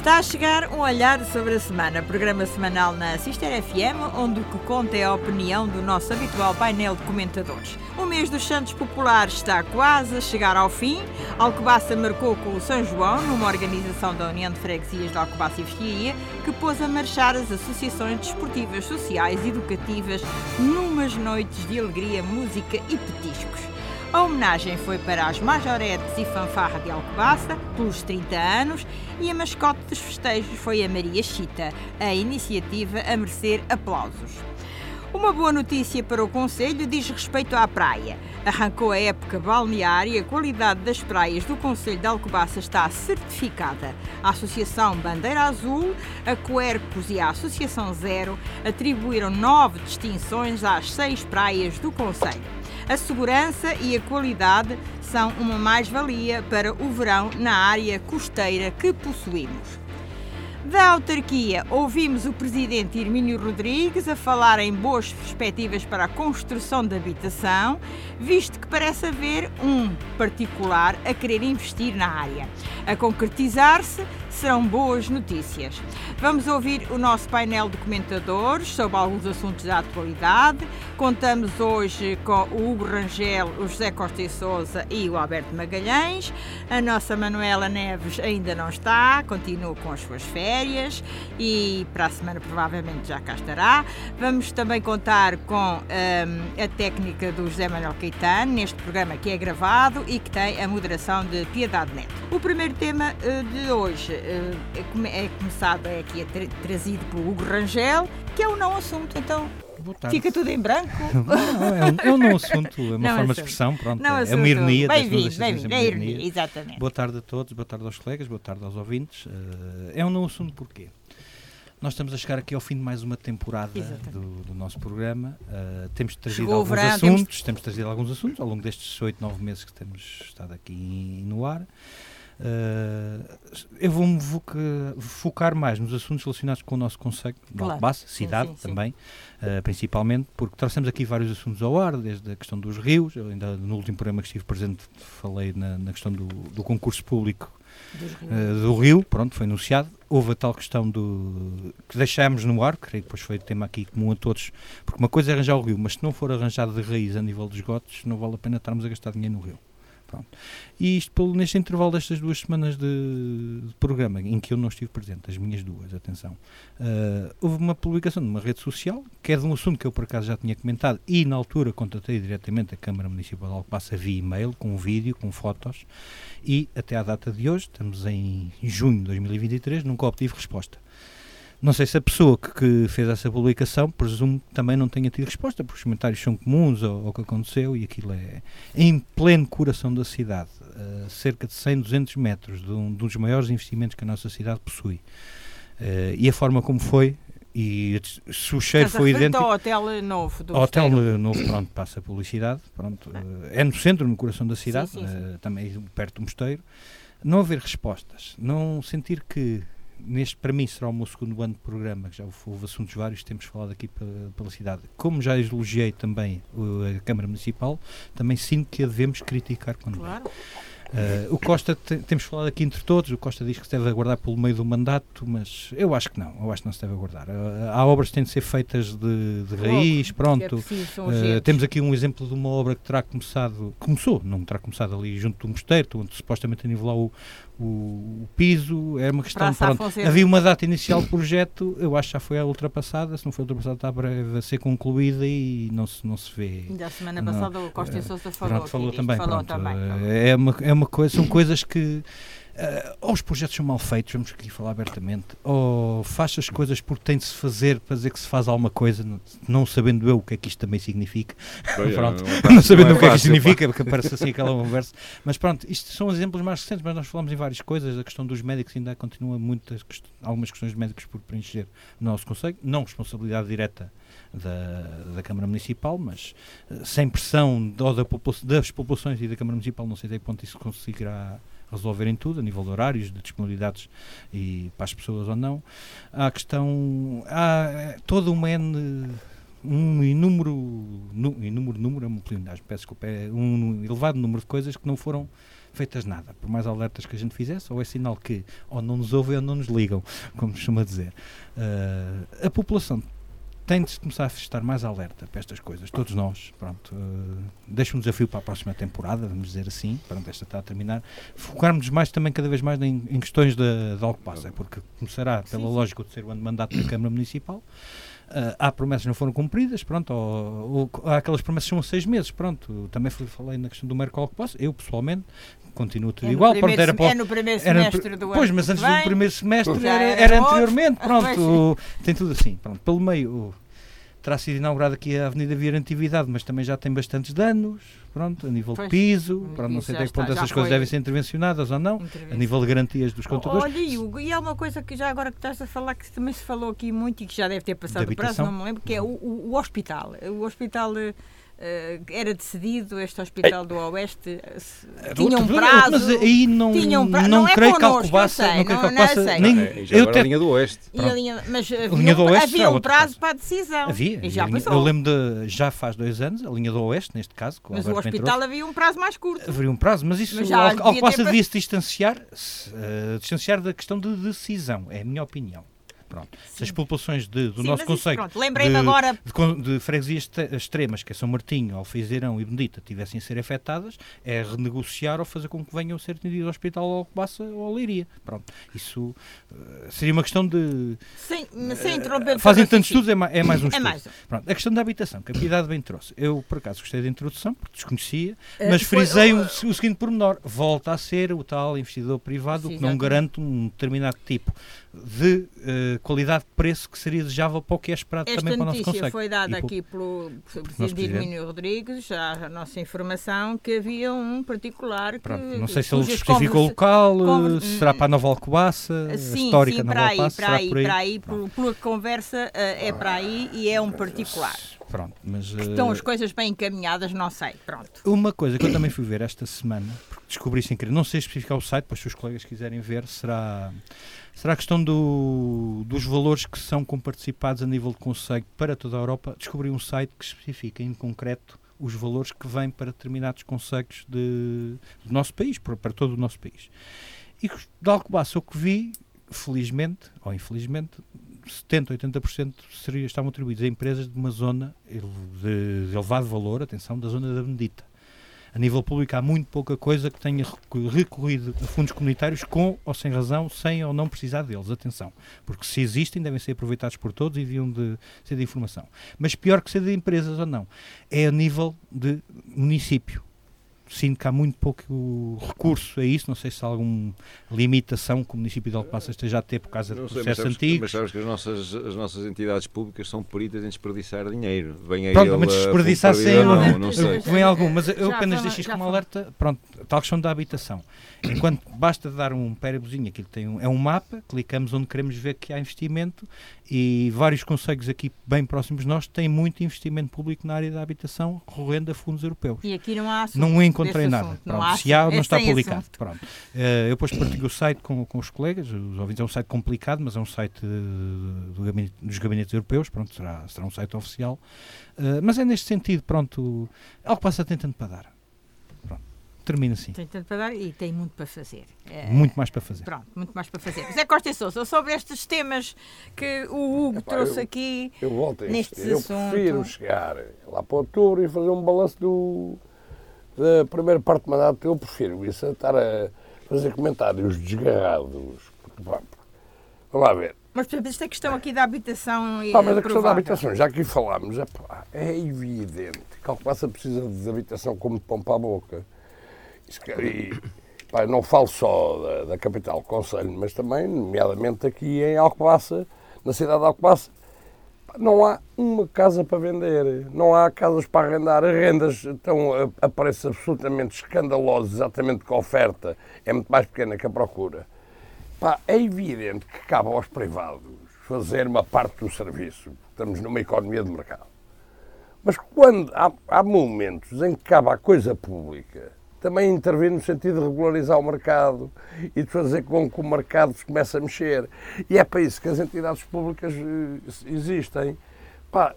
Está a chegar um olhar sobre a semana, programa semanal na Sister FM, onde o que conta é a opinião do nosso habitual painel de comentadores. O mês dos Santos Populares está quase a chegar ao fim. Alcobaça marcou com o São João, numa organização da União de Freguesias de Alcobaça e Vestia, que pôs a marchar as associações desportivas, sociais e educativas numas noites de alegria, música e petiscos. A homenagem foi para as majoretes e fanfarra de Alcobaça, pelos 30 anos, e a mascote dos festejos foi a Maria Chita, a iniciativa a merecer aplausos. Uma boa notícia para o Conselho diz respeito à praia. Arrancou a época balneária e a qualidade das praias do Conselho de Alcobaça está certificada. A Associação Bandeira Azul, a Coercos e a Associação Zero atribuíram nove distinções às seis praias do Conselho. A segurança e a qualidade são uma mais-valia para o verão na área costeira que possuímos. Da autarquia, ouvimos o presidente Hermínio Rodrigues a falar em boas perspectivas para a construção de habitação, visto que parece haver um particular a querer investir na área. A concretizar-se, serão boas notícias. Vamos ouvir o nosso painel de comentadores sobre alguns assuntos da atualidade. Contamos hoje com o Hugo Rangel, o José Costa e Souza e o Alberto Magalhães. A nossa Manuela Neves ainda não está, continua com as suas férias e para a semana provavelmente já cá estará. Vamos também contar com um, a técnica do José Manuel Caetano neste programa que é gravado e que tem a moderação de Piedade Neto. O primeiro tema uh, de hoje é, é começado é aqui é tra trazido por Hugo Rangel, que é o não assunto, então Fica tudo em branco? Não, é, um, é um não assunto, é uma não forma assunto. de expressão, pronto. Não é uma ironia. Bem-vindo, bem-vindo, é ironia, exatamente. Boa tarde a todos, boa tarde aos colegas, boa tarde aos ouvintes. Uh, é um não assunto porquê? Nós estamos a chegar aqui ao fim de mais uma temporada do, do, nosso programa. Uh, temos trazido Chegou alguns verão, assuntos, temos... temos trazido alguns assuntos ao longo destes oito, nove meses que temos estado aqui no ar. Uh, eu vou-me focar mais nos assuntos relacionados com o nosso conceito de claro. Alcobaça, cidade sim, sim, também, sim. Uh, principalmente, porque trouxemos aqui vários assuntos ao ar, desde a questão dos rios, eu ainda no último programa que estive presente falei na, na questão do, do, concurso público uh, do Rio, pronto, foi anunciado. Houve a tal questão do que deixámos no ar, creio que depois foi tema aqui comum a todos, porque uma coisa é arranjar o rio, mas se não for arranjado de raiz a nível dos esgotos, não vale a pena estarmos a gastar dinheiro no rio. Pronto. E isto neste intervalo destas duas semanas de, de, programa, em que eu não estive presente, as minhas duas, atenção, uh, houve uma publicação numa rede social, que é de um assunto que eu por acaso já tinha comentado, e na altura contatei diretamente a Câmara Municipal de Alcobaça via e-mail, com vídeo, com fotos, e até à data de hoje, estamos em junho de 2023, nunca obtive resposta. Não sei se a pessoa que, que, fez essa publicação, presumo que também não tenha tido resposta, porque os comentários são comuns ao, ao que aconteceu e aquilo é em pleno coração da cidade, uh, cerca de 100, 200 metros de um, de um, dos maiores investimentos que a nossa cidade possui. Uh, e a forma como foi, e se o cheiro foi idêntico. ao hotel novo do Hotel novo, pronto, passa a publicidade, pronto, uh, é no centro, no coração da cidade, sim, sim, sim. também perto do mosteiro. Não haver respostas, não sentir que neste para mim será o meu segundo ano de programa, que já houve assuntos vários, temos falado aqui pela, pela cidade. Como já elogiei também a Câmara Municipal, também sinto que a devemos criticar quando claro. Uh, o Costa, temos falado aqui entre todos, o Costa diz que se deve aguardar pelo meio do mandato, mas eu acho que não, eu acho que não se deve aguardar. Uh, há obras que têm de ser feitas de, de raiz, pronto. É preciso, uh, temos aqui um exemplo de uma obra que terá começado, começou, não terá começado ali junto do mosteiro, onde supostamente a nivelar o, o, piso, é uma questão. Pronto, havia uma data inicial do projeto, eu acho que já foi ultrapassada, se não foi ultrapassada, está breve a ser concluída e não se, não se vê. Ainda a semana passada o Costa e Sousa falou. Pronto, falou também. Falou também. É, uma, é uma coisa, são coisas que Uh, ou os projetos são mal feitos, vamos aqui falar abertamente, ou faz as coisas porque tem de se fazer para dizer que se faz alguma coisa, não, sabendo eu o que é que isto também significa. pronto, não, não sabendo não é o que é que isto significa, porque parece assim aquela conversa. Mas pronto, isto são exemplos mais recentes, mas nós falamos em várias coisas. A questão dos médicos ainda continua muitas, algumas questões de médicos por preencher no nosso Conselho, não responsabilidade direta da, da Câmara Municipal, mas uh, sem pressão ou da das populações e da Câmara Municipal, não sei até que ponto isso conseguirá resolverem tudo, a nível de horários, de disponibilidades e para as pessoas ou não. Há a questão. Há eh, toda uma N um inúmero, inúmero número é uma peço desculpa, é um elevado número de coisas que não foram feitas nada. Por mais alertas que a gente fizesse, ou é sinal que ou não nos ouvem ou não nos ligam, como costuma dizer. Uh, a população tem de começar a estar mais alerta para estas coisas, todos nós, pronto, uh, deixa um desafio para a próxima temporada, vamos dizer assim, pronto, esta está a terminar, focarmos mais também cada vez mais em, em questões de, de passa, porque começará pela sim, lógica de ser o ano de mandato da Câmara Municipal, Uh, há promessas que não foram cumpridas, pronto, ou, ou, há aquelas promessas que são seis meses, pronto. Também falei na questão do Mercola que posso. Eu, pessoalmente, continuo tudo é igual. Pronto, era, é no primeiro semestre era, do ano. Pois, mas antes do primeiro semestre era, era, anteriormente, pronto. tem tudo assim, pronto. Pelo meio, terá sido inaugurada aqui a Avenida Via Antividade, mas também já tem bastantes danos, pronto, a nível pois, de piso, pronto, não sei até que ponto essas coisas devem ser intervencionadas ou não, a nível de garantias dos contadores. Olha, Hugo, e há uma coisa que já agora que estás a falar, que também se falou aqui muito e que já deve ter passado o prazo, não me lembro, que é o, o, o hospital. O hospital Uh, era decidido este hospital do Oeste uh, tinha um prazo mas aí não, tinha um prazo, não, não é creio que Alcobaça não, creio que Alcobaça nem eu a linha do Oeste linha, mas havia, linha do Oeste havia um prazo para a decisão. Havia e já linha, eu lembro de já faz dois anos a linha do Oeste neste caso mas o hospital havia um prazo mais curto. Havia um prazo mas isso mas Alcobaça devia se distanciar uh, distanciar da questão de decisão é a minha opinião Pronto. Se as populações de, do Sim, nosso conceito lembrei-me agora de, de, freguesias extremas, que é São Martinho, Alfeizerão e Bendita, tivessem a ser afetadas, é renegociar ou fazer com que venham a ser atendidos ao Hospital ou Alcobaça ou Leiria. Pronto. Isso uh, seria uma questão de. Sem, sem interromper. Uh, fazem tantos estudos, é, é mais um é estudo. Mais. Pronto. A questão da habitação, que a Piedade bem trouxe. Eu, por acaso, gostei da introdução, porque desconhecia, uh, mas frisei o, o, seguinte pormenor: volta a ser o tal investidor privado Sim, que não garante um determinado tipo de uh, qualidade de preço que seria desejável para o que é esperado Esta também para o nosso Conselho. Esta notícia foi dada aqui pelo Presidente Hermínio Rodrigues, a nossa informação, que havia um particular que... Pronto, não sei se ele justifica o local, conver... será para a Nova Alcobaça, sim, histórica sim, para Nova aí, para aí, para aí, por, pela conversa uh, é para aí e é um particular. Pronto, mas. Estão as coisas bem encaminhadas, não sei. Pronto. Uma coisa que eu também fui ver esta semana, porque descobri sem querer, não sei especificar o site, pois se os colegas quiserem ver, será Será a questão do, dos valores que são comparticipados a nível de conselho para toda a Europa? Descobri um site que especifica em concreto os valores que vêm para determinados conselhos de, do nosso país, para, para todo o nosso país. E de Alcobaça, o que vi, felizmente ou infelizmente, 70, 80% seria, estavam atribuídos a empresas de uma zona de elevado valor, atenção, da zona da Bendita a nível público há muito pouca coisa que tenha recorrido a fundos comunitários com ou sem razão, sem ou não precisar deles. Atenção, porque se existem, devem ser aproveitados por todos e deviam de ser de informação. Mas pior que ser de empresas ou não, é a nível de município sinto que há muito pouco recurso a isso, não sei se há alguma limitação que o município de Alcobaça esteja a ter por causa do processo antigo. Mas sabes que as nossas, as nossas entidades públicas são peritas em desperdiçar dinheiro. Vem pronto, mas desperdiçar sem não, não sei. Vem algum, mas eu apenas deixo isto como alerta, pronto, tal questão da habitação. Enquanto basta dar um pérebozinho, aquilo tem um, é um mapa, clicamos onde queremos ver que há investimento e vários conselhos aqui bem próximos de nós têm muito investimento público na área da habitação recorrendo a fundos europeus. E aqui não há Não encontrei nada. Pronto, não se há, não está publicado. Pronto. Uh, eu depois partilho o site com, com os colegas, os ouvintes é um site complicado, mas é um site uh, do gabinete, dos gabinetes europeus, pronto, será, será um site oficial. Uh, mas é neste sentido, pronto, algo passa tentando para dar termina assim. Tem tanto para dar e tem muito para fazer. É, muito mais para fazer. Pronto, muito mais para fazer. Zé Costa e Sousa, sobre estes temas que o Hugo Epá, trouxe eu, aqui. Eu volto a este. Eu prefiro chegar lá para outubro e fazer um balanço do, da primeira parte do mandato. Eu prefiro isso a estar a fazer comentários desgarrados. Vamos lá ver. Mas, por exemplo, esta questão aqui da habitação. E mas a questão da habitação, já aqui falámos, é, pá, é evidente que Alcobaça precisa de habitação como de pão para a boca. E, pá, não falo só da, da capital Conselho, mas também, nomeadamente aqui em Alcobaça, na cidade de Alcobaça, não há uma casa para vender, não há casas para arrendar, as rendas estão a, a preços absolutamente escandalosos, exatamente que a oferta é muito mais pequena que a procura. Pá, é evidente que cabe aos privados fazer uma parte do serviço, estamos numa economia de mercado. Mas quando há, há momentos em que cabe à coisa pública também intervir no sentido de regularizar o mercado e de fazer com que o mercado comece a mexer. E é para isso que as entidades públicas eh, existem. Pá,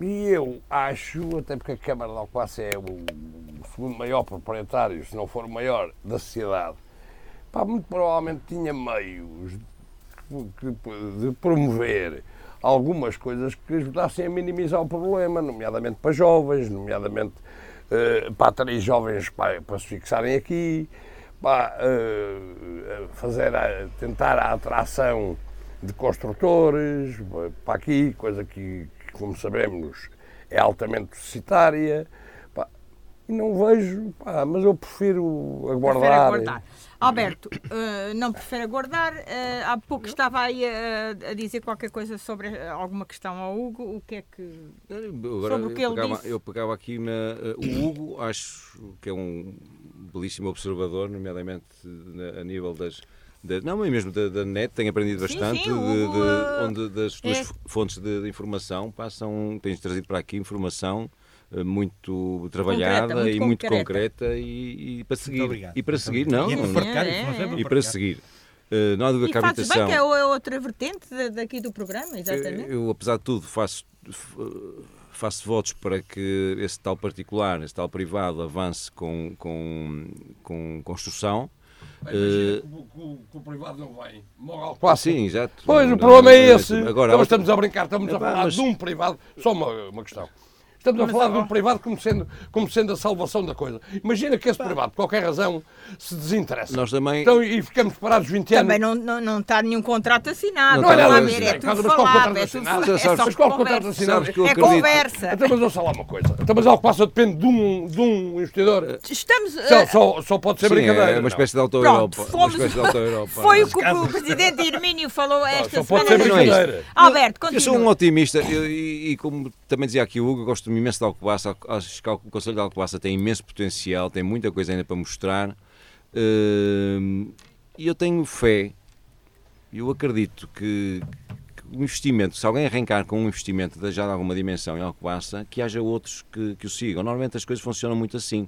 E eu acho, até porque a Câmara de Alcobaça é o segundo maior proprietário, se não for o maior, da sociedade, pá, muito provavelmente tinha meios de promover algumas coisas que ajudassem a minimizar o problema, nomeadamente para jovens, nomeadamente uh, para atrair jovens para, para, se fixarem aqui, para uh, fazer a, tentar a atração de construtores para aqui, coisa que como sabemos, é altamente necessitária. E não vejo, pá, mas eu prefiro aguardar. Prefiro aguardar. Alberto, uh, não prefere aguardar. Uh, há pouco estava aí a, a, dizer qualquer coisa sobre alguma questão ao Hugo. O que é que. Agora, sobre o que ele pegava, disse? Eu pegava aqui na. Uh, o Hugo, acho que é um belíssimo observador, nomeadamente na, a nível das. Da, não, mas mesmo da, da, net, tenho aprendido sim, bastante, sim, de, de, onde das tuas é. fontes de, de, informação passam, tens trazido para aqui informação eh, muito trabalhada concreta, muito e muito concreta e, e para seguir. E para seguir, não. E, não, é, e para seguir. Uh, não há dúvida que a habitação. Bem que é outra vertente daqui do programa, exatamente. Eu, apesar de tudo, faço, faço votos para que esse tal particular, esse tal privado, avance com, com, com construção. Bem, uh, que, que, o privado não vem. Moral ah, sim, exato. Pois, o problema é esse. Agora, então, estamos a brincar, estamos a falar mas... de um privado. Só uma, uma questão. Estamos a falar de um privado como sendo, como sendo a salvação da coisa. Imagina que esse privado, por qualquer razão, se desinteressa. Nós também... Então, e ficamos parados 20 anos. Também não, não, não está nenhum contrato assinado. Não, não, não, ver, é tudo falado, é tudo assinado. Mas qual contrato assinado? É conversa. Então, mas vou falar uma coisa. Então, mas algo passa depende de um, de um investidor. Estamos... Só, só, só pode ser Sim, brincadeira. É uma espécie de auto-Europa. Foi o que o Presidente Irmínio falou esta semana. Só pode ser brincadeira. Alberto, continua. Eu sou um otimista e, como também dizia aqui o Hugo, gosto imenso de Alcobaça acho que o Conselho de Alcobaça tem imenso potencial, tem muita coisa ainda para mostrar. Hum, e eu tenho fé, eu acredito que, que, o investimento, se alguém arrancar com um investimento de já de alguma dimensão em Alcobaça, que haja outros que, que o sigam. Normalmente as coisas funcionam muito assim.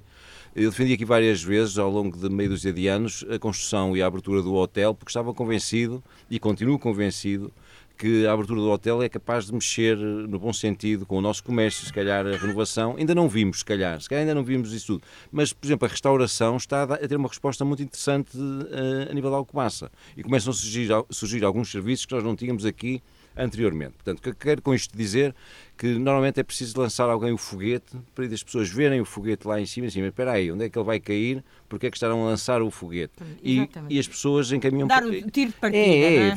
Eu defendi aqui várias vezes, ao longo de meio dúzia de anos, a construção e a abertura do hotel, porque estava convencido, e continuo convencido, que a abertura do hotel é capaz de mexer, no bom sentido, com o nosso comércio, se calhar a renovação. Ainda não vimos, se calhar, se calhar ainda não vimos isso tudo. Mas, por exemplo, a restauração está a ter uma resposta muito interessante uh, a nível da Alcobaça. E começam a surgir, surgir alguns serviços que nós não tínhamos aqui anteriormente. Portanto, o que quero com isto dizer que normalmente é preciso lançar alguém o foguete para as pessoas verem o foguete lá em cima e assim, mas espera aí, onde é que ele vai cair? Porque é que estarão a lançar o foguete? E, e, as pessoas encaminham... Dar o tiro de partida, é, é, é?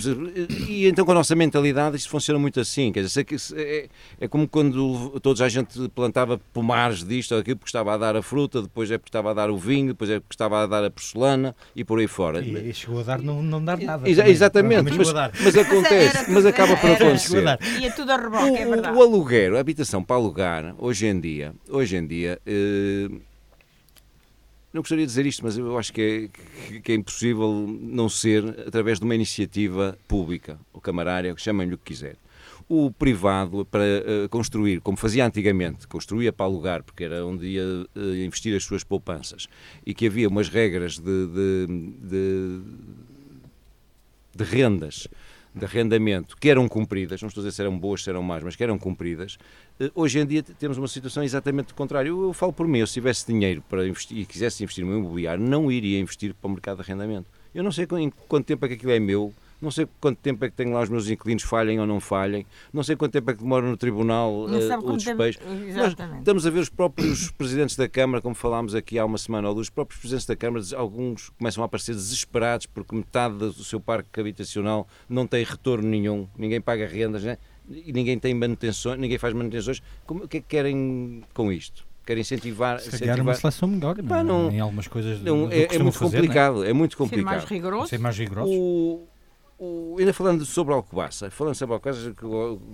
E então com a nossa mentalidade isto funciona muito assim, quer dizer, é, é como quando toda a gente plantava pomares disto ou daquilo porque estava a dar a fruta, depois é porque estava a dar o vinho, depois é porque estava a dar a porcelana e por aí fora. E, e chegou a dar não, não dar nada. Exa exatamente, mas, mas, acontece, mas acaba por acontecer. E é tudo a reboque, é verdade. O aluguer, a habitação para alugar, hoje em dia, hoje em dia, eh, não gostaria de dizer isto, mas eu acho que é, que é impossível não ser através de uma iniciativa pública, ou camarária, chamem-lhe o que quiser. O privado, para uh, construir, como fazia antigamente, construía para alugar, porque era onde ia uh, investir as suas poupanças, e que havia umas regras de, de, de, de rendas de arrendamento que eram cumpridas, não estou a dizer se eram boas, se eram más, mas que eram cumpridas, eh, hoje em dia temos uma situação exatamente contrária. Eu, eu falo por mim, eu se tivesse dinheiro para investir e quisesse investir no imobiliário, não iria investir para o mercado de arrendamento. Eu não sei em quanto tempo é que aquilo é meu, não sei quanto tempo é que tenho lá os meus inquilinos falhem ou não falhem, não sei quanto tempo é que demora no tribunal uh, o despejo. Nós estamos a ver os próprios presidentes da Câmara, como falámos aqui há uma semana ou duas, os próprios presidentes da Câmara, alguns começam a aparecer desesperados porque metade do seu parque habitacional não tem retorno nenhum, ninguém paga rendas, né? e ninguém tem manutenções, ninguém faz manutenções. Como, o que é que querem com isto? querem incentivar. Se incentivar... uma seleção melhor, não, não, em algumas coisas. Não, é, é, muito fazer, complicado, é? é? muito complicado. Ser mais rigoroso. Ser mais rigoroso. O, o, ainda falando sobre Alcobaça, falando sobre Alcobaça, que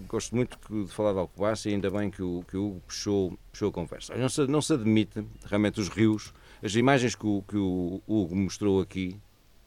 gosto muito de falar de Alcobaça e ainda bem que o, que o Hugo puxou, puxou a conversa. Não se, não se admite realmente os rios, as imagens que o, que o Hugo mostrou aqui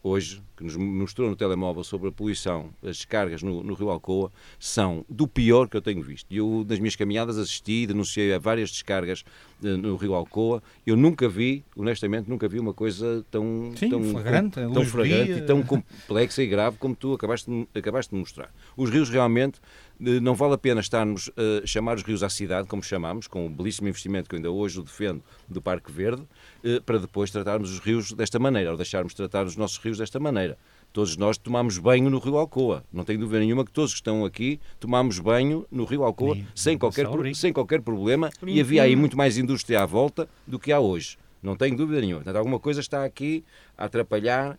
hoje, que nos mostrou no telemóvel sobre a poluição, as descargas no, no, Rio Alcoa, são do pior que eu tenho visto. Eu, nas minhas caminhadas, assisti e denunciei a várias descargas uh, no Rio Alcoa. Eu nunca vi, honestamente, nunca vi uma coisa tão, Sim, tão flagrante, com, tão flagrante e tão complexa e grave como tu acabaste acabaste de mostrar. Os rios realmente não vale a pena estarmos a chamar os rios à cidade, como chamamos, com o belíssimo investimento que eu ainda hoje o defendo do Parque Verde, para depois tratarmos os rios desta maneira, ou deixarmos tratar os nossos rios desta maneira. Todos nós tomamos banho no Rio Alcoa. Não tenho dúvida nenhuma que todos que estão aqui tomamos banho no Rio Alcoa Sim, sem, qualquer, sem qualquer problema e havia aí muito mais indústria à volta do que há hoje. Não tenho dúvida nenhuma. Portanto, alguma coisa está aqui a atrapalhar,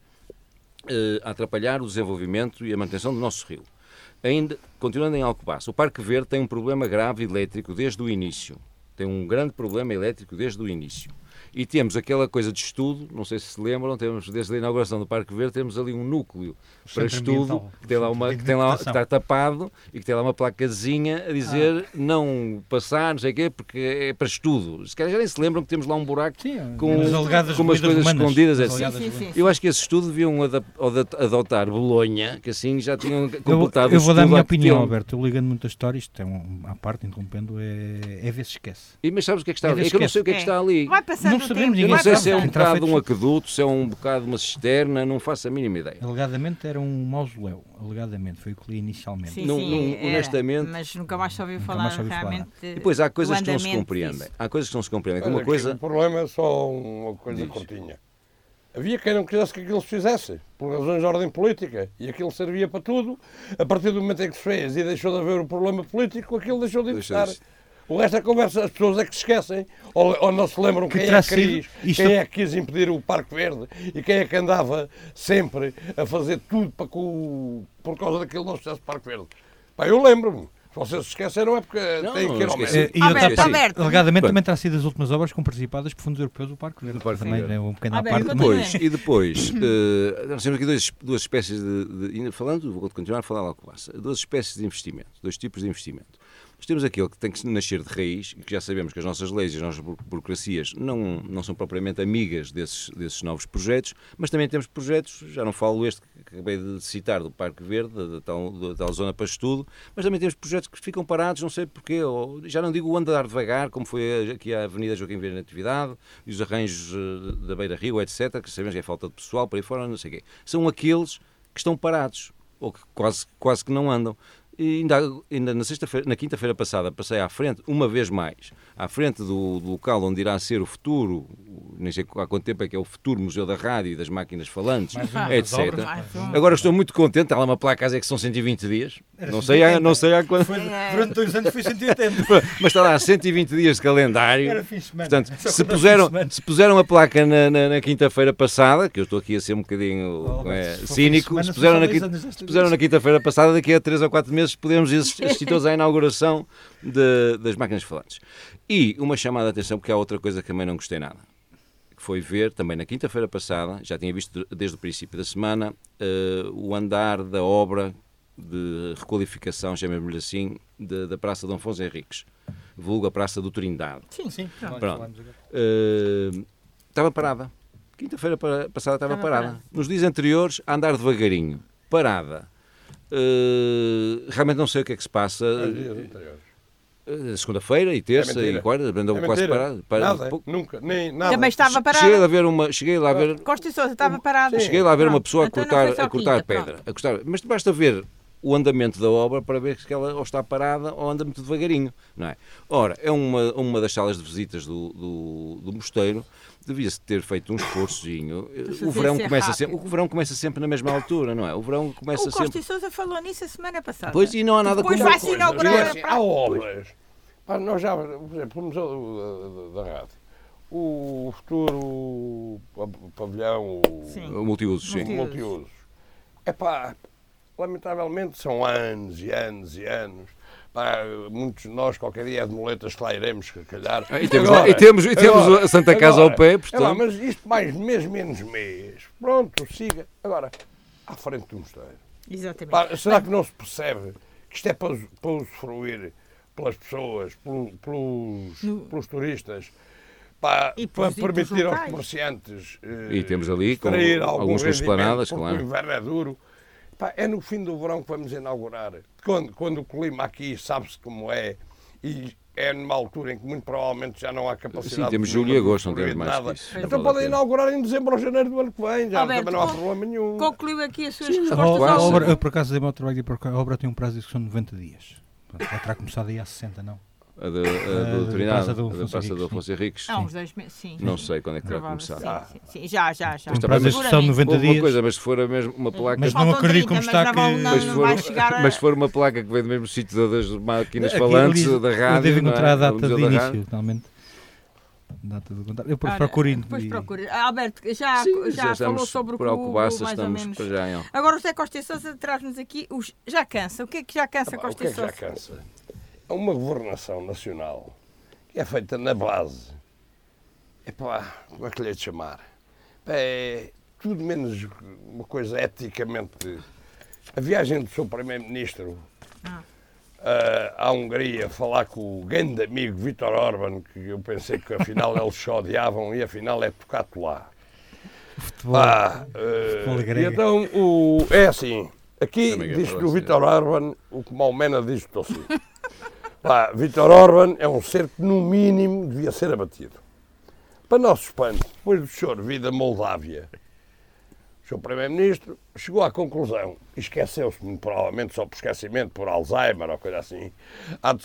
uh, a atrapalhar o desenvolvimento e a manutenção do nosso rio. Ainda, continuando em Alcobaça, o Parque Verde tem um problema grave elétrico desde o início. Tem um grande problema elétrico desde o início. E temos aquela coisa de estudo, não sei se se lembram, temos desde a inauguração do Parque Verde, temos ali um núcleo para estudo que tem lá uma que tem lá que está tapado e que tem lá uma placazinha a dizer ah. não passar, não sei o quê, porque é para estudo. Se calhar já nem se lembram que temos lá um buraco sim, com, com umas coisas humanas, escondidas assim. Sim, sim, Eu acho que esse estudo deviam adotar Bolonha, que assim já tinham completado eu, eu vou dar a minha opinião, Alberto. Eu ligando muita história, isto é um, à parte, interrompendo, é, é ver se esquece. E, mas sabes o que é que está é ali? É que eu não sei o que é que está ali. Vai passar não sabemos, não sei se é um bocado um aqueduto, se é um bocado uma cisterna, não faço a mínima ideia. Alegadamente era um mausoléu, alegadamente, foi o que li inicialmente. Sim, não, não, honestamente. Mas nunca mais se ouviu falar realmente. E depois há coisas que não se compreendem. Há coisas que não se compreendem. Uma coisa... O problema é só uma coisa Diz. curtinha. Havia quem não quisesse que aquilo se fizesse, por razões de ordem política, e aquilo servia para tudo. A partir do momento em que se fez e deixou de haver o problema político, aquilo deixou de interessar. O resto da conversa, as pessoas é que se esquecem ou, ou não se lembram que quem é que quis, isto... quem é que quis impedir o Parque Verde e quem é que andava sempre a fazer tudo para que o, por causa daquele não sucesso Parque Verde. Pá, eu lembro-me. Se vocês se esqueceram é porque não, têm que ir ao médico. E outra parte, alegadamente também terá sido as últimas obras com participadas por fundos europeus do Parque Verde. Parque também é um bocadinho à parte. E depois, e depois uh, nós temos aqui dois, duas espécies de, de, Falando, vou continuar a falar lá com a Duas espécies de investimento, dois tipos de investimento. Nós temos aquilo que tem que nascer de raiz, que já sabemos que as nossas leis e as nossas burocracias não, não são propriamente amigas desses, desses novos projetos, mas também temos projetos, já não falo este que acabei de citar, do Parque Verde, da tal, da tal zona para estudo, mas também temos projetos que ficam parados, não sei porquê, ou, já não digo o andar devagar, como foi aqui a Avenida Joaquim Vieira Natividade, e os arranjos eh, da Beira Rio, etc., que sabemos que é falta de pessoal, para aí fora, não sei o quê. São aqueles que estão parados, ou que quase, quase que não andam. E ainda, ainda na, sexta-feira, na quinta-feira passada passei à frente, uma vez mais, à frente do, do, local onde irá ser o futuro, nem sei há quanto tempo é que é o futuro Museu da Rádio e das Máquinas Falantes, etc. Agora estou muito contente, está lá uma placa a dizer que são 120 dias. não sei, há, não sei há quanto. Foi, durante dois anos foi 180. Mas está lá 120 dias de calendário. Era fim de semana. Portanto, se puseram, se puseram a placa na, na, na quinta-feira passada, que eu estou aqui a ser um bocadinho oh, é, cínico, se puseram, na, se puseram na quinta-feira passada, daqui a 3 ou 4 meses podemos assistir todos à inauguração de, das máquinas falantes. E uma chamada de atenção, porque há outra coisa que também não gostei nada. Que foi ver, também na quinta-feira passada, já tinha visto desde o princípio da semana, uh, o andar da obra de requalificação, chamemos-lhe assim, de, da Praça Dom Afonso Henriques, vulga Praça do Trindade. Sim, sim. Pronto. Uh, estava parada. Quinta-feira passada estava parada. parada. Nos dias anteriores, a andar devagarinho. Parada. Uh, realmente não sei o que é que se passa. Uh, Segunda-feira e terça é e quarta, andou é quase parado. nada, nunca, nem nada. Também estava parado. Cheguei a ver uma. Cheguei lá a ver. Costa e Sousa estava parado. Cheguei lá a ver uma pessoa a então cortar, a cortar pedra. A cortar, mas basta ver o andamento da obra para ver se ela ou está parada ou anda muito devagarinho, não é? Ora, é uma, uma das salas de visitas do, do, do mosteiro devia-se ter feito um esforçozinho. O verão, começa sempre, o verão começa sempre na mesma altura, não é? O verão começa o sempre... O Costa Sousa falou nisso a semana passada. Pois, e não há nada Depois como... vai-se inaugurar... Há obras. Pá, nós já, por exemplo, o Museu da, da Rádio, o futuro pavilhão... Sim. O multiusos, sim. Multiusos. É pá, lamentavelmente são anos e anos e anos Pá, muitos de nós, qualquer dia, é de moletas que lá iremos, se calhar. Ah, e temos, agora, e temos, e temos agora, a Santa Casa agora, ao pé, portanto. É lá, mas isto mais mês, menos mês. Pronto, siga. Agora, à frente do mosteiro. Exatamente. Pá, será que não se percebe que isto é para, para usufruir pelas pessoas, pelos, pelos, no... pelos turistas? Para, para permitir aos comerciantes eh, e temos ali com alguns com esplanadas, claro. o inverno é duro Pá, é no fim do verão que vamos inaugurar. Quando, quando o clima aqui sabe-se como é e é numa altura em que muito provavelmente já não há capacidade. Sim, temos julho e agosto, não temos mais nada. Então podem inaugurar em dezembro ou janeiro do ano que vem, já Alberto, também não há problema nenhum. Concluiu aqui as suas Sim, respostas. A obra, eu por acaso dei-me ao trabalho e a obra tem um prazo de execução de 90 dias. Ela terá começado aí há 60, não? A, de, a do veterinário, a da Praça do Afonso Henriques. Há uns dois meses, sim. Não sei quando é que terá começado. Sim, sim, sim, já, já, já. Mas também são 90 dias. Uma coisa, mas se for a mesma, uma placa... Mas não acredito como está que... Mas, for, mas se for uma placa que vem do mesmo sítio das máquinas falantes, da rádio... Deve encontrar a data de início, realmente. Data do contato. Eu depois procuro Depois e... procuro. Alberto, já, Sim, já, já falou sobre o clube, mais estamos ou menos. Já, é. Agora o José Costa Sousa traz-nos aqui os já cansa. O que é que já cansa ah, Costa Sousa? O que é que já cansa? É uma governação nacional que é feita na base. É pá, como é que lhe é de chamar? É tudo menos uma coisa eticamente. A viagem do seu Primeiro-Ministro ah. uh, à Hungria falar com o grande amigo Vítor Orban, que eu pensei que afinal eles só odiavam e afinal é tocado lá. Futebol. Ah, uh, e então o, é assim. Aqui diz do Vítor Orban o que Maumena diz do Tossi. Pá, Vítor Orban é um ser que, no mínimo, devia ser abatido. Para nosso espanto, depois do senhor vir da Moldávia, o senhor Primeiro-Ministro chegou à conclusão, esqueceu-se, provavelmente só por esquecimento, por Alzheimer ou coisa assim,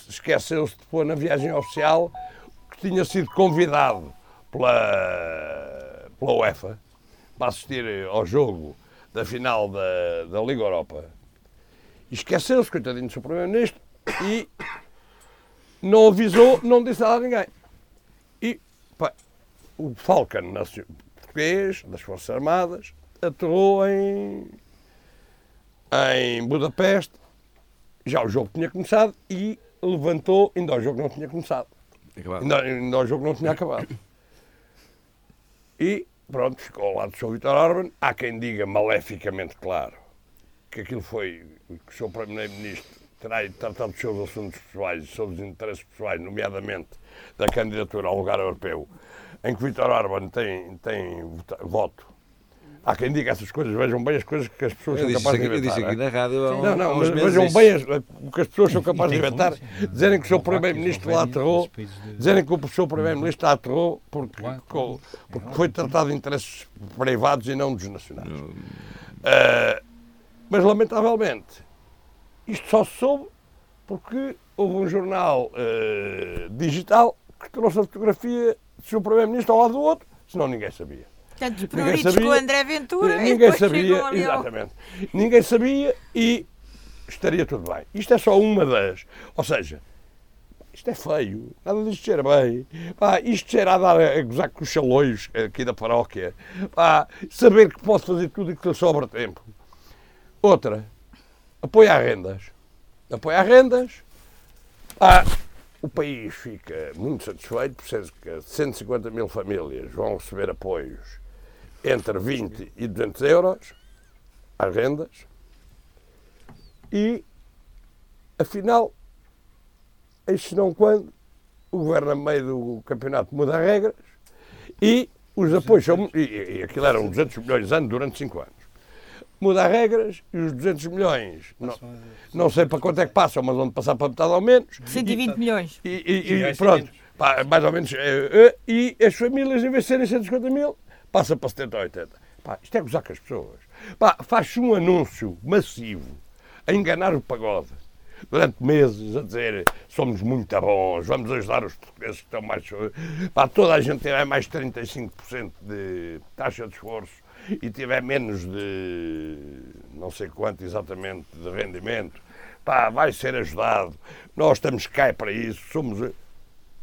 esqueceu-se de pôr na viagem oficial que tinha sido convidado pela, pela UEFA para assistir ao jogo da final da, da Liga Europa. Esqueceu-se, coitadinho do seu Primeiro-Ministro, e não avisou, não disse nada a ninguém. E pá, o Falcon português, das Forças Armadas, aterrou em, em Budapeste. Já o jogo tinha começado e levantou, ainda o jogo não tinha começado. Ainda, ainda o jogo não tinha acabado. E pronto, ficou ao lado do Sr. Vitor Orban. Há quem diga maleficamente claro que aquilo foi que o Sr. Primeiro-Ministro terá tratado dos seus assuntos pessoais, dos seus interesses pessoais, nomeadamente da candidatura ao lugar europeu, em que Vítor Orban tem, tem voto. Há quem diga essas coisas, vejam bem as coisas que as pessoas eu são capazes aqui, de inventar. Eu disse aqui na rádio há Não, não, mas vejam bem as, o que as pessoas são capazes de inventar. Dizerem que o seu Primeiro-Ministro lá aterrou, dizerem que o seu Primeiro-Ministro lá aterrou porque, porque foi tratado de interesses privados e não dos nacionais. Uh, mas, lamentavelmente, isto só se soube porque houve um jornal uh, digital que trouxe a fotografia do seu Primeiro-Ministro ao lado do outro, senão ninguém sabia. Tantos prioritos com o André Ventura ninguém sabia, exatamente. Ninguém sabia e estaria tudo bem. Isto é só uma das. Ou seja, isto é feio, nada disto cheira bem. Pá, isto cheira a dar a, gozar com os chaloios aqui da paróquia. Pá, saber que posso fazer tudo e que lhe sobra tempo. Outra, apoio a rendas. Apoio a rendas. Ah, o país fica muito satisfeito, por cerca de 150 mil famílias vão receber apoios entre 20 e 200 euros às rendas. E, afinal, eis não quando o governo, a meio do campeonato, muda as regras e os apoios são. E, e aquilo eram 200 milhões de anos durante 5 anos muda as regras e os 200 milhões, não, não sei para quanto é que passam, mas onde passar para metade ao menos. 120 e, milhões. E, e, e pronto, pá, mais ou menos. Eh, eh, e as famílias, em vez de serem 150 mil, passa para 70 ou 80. Pá, isto é gozar com as pessoas. Faz-se um anúncio massivo a enganar o pagode durante meses a dizer somos muito bons, vamos ajudar os portugueses que estão mais. Pá, toda a gente tiver mais 35% de taxa de esforço e tiver menos de não sei quanto exatamente de rendimento, pá, vai ser ajudado. Nós estamos cá para isso, somos.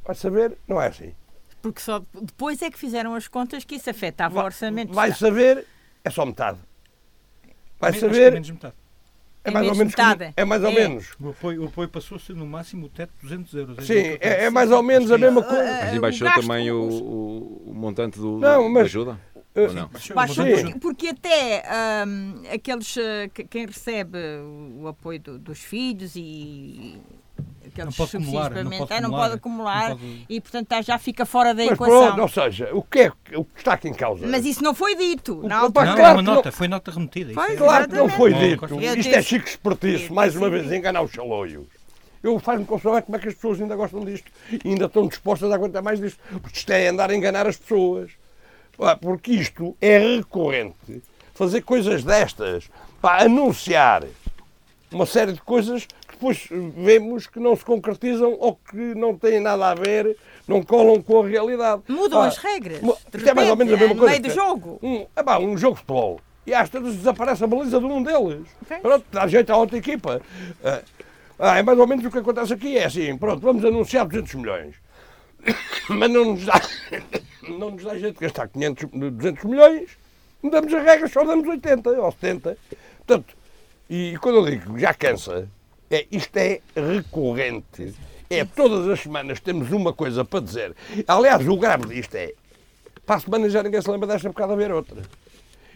Vai saber, não é assim. Porque só depois é que fizeram as contas que isso afetava vai, o orçamento. Vai saber, é só metade. Vai saber. É menos metade. É, mais ou menos. Metade. é mais ou é. menos. O apoio, o apoio passou a ser no máximo o teto de 200 euros. É Sim, é, é, mais ou menos a mesma coisa. Mas baixou também o, o, o, montante do, não, mas, da ajuda? Não? Baixou porque, porque, até um, aqueles uh, quem recebe o apoio do, dos filhos e aqueles não pode acumular, não pode acumular, não pode acumular não pode... e portanto tá, já fica fora da Mas equação. Pronto, ou seja, o que, é, o que está aqui em causa? Mas isso não foi dito. O, não, não, claro é uma nota, foi nota remetida. Foi, é claro que não foi dito. Isto é chique espertice, mais uma vez, enganar os chaloios. Eu faz-me confusão como é que as pessoas ainda gostam disto e ainda estão dispostas a aguentar mais disto. Porque isto é andar a enganar as pessoas. Porque isto é recorrente. Fazer coisas destas, para anunciar uma série de coisas que depois vemos que não se concretizam ou que não têm nada a ver, não colam com a realidade. Mudam as regras. Isto é mais ou menos a mesma coisa. meio do jogo. Um, é um jogo de futebol. E às vezes desaparece a baliza de um deles. Okay. Pronto, dá jeito à outra equipa. Ah, ah, é mais ou menos o que acontece aqui. É assim, pronto, vamos anunciar 200 milhões. Mas não nos dá, não nos dá jeito de gastar 500, 200 milhões. Mudamos as regras, só damos 80 ou 70. Portanto, e quando eu digo já cansa, é, isto é recorrente. É todas as semanas temos uma coisa para dizer. Aliás, o grave disto é para a semana já ninguém se lembra desta por causa de haver outra.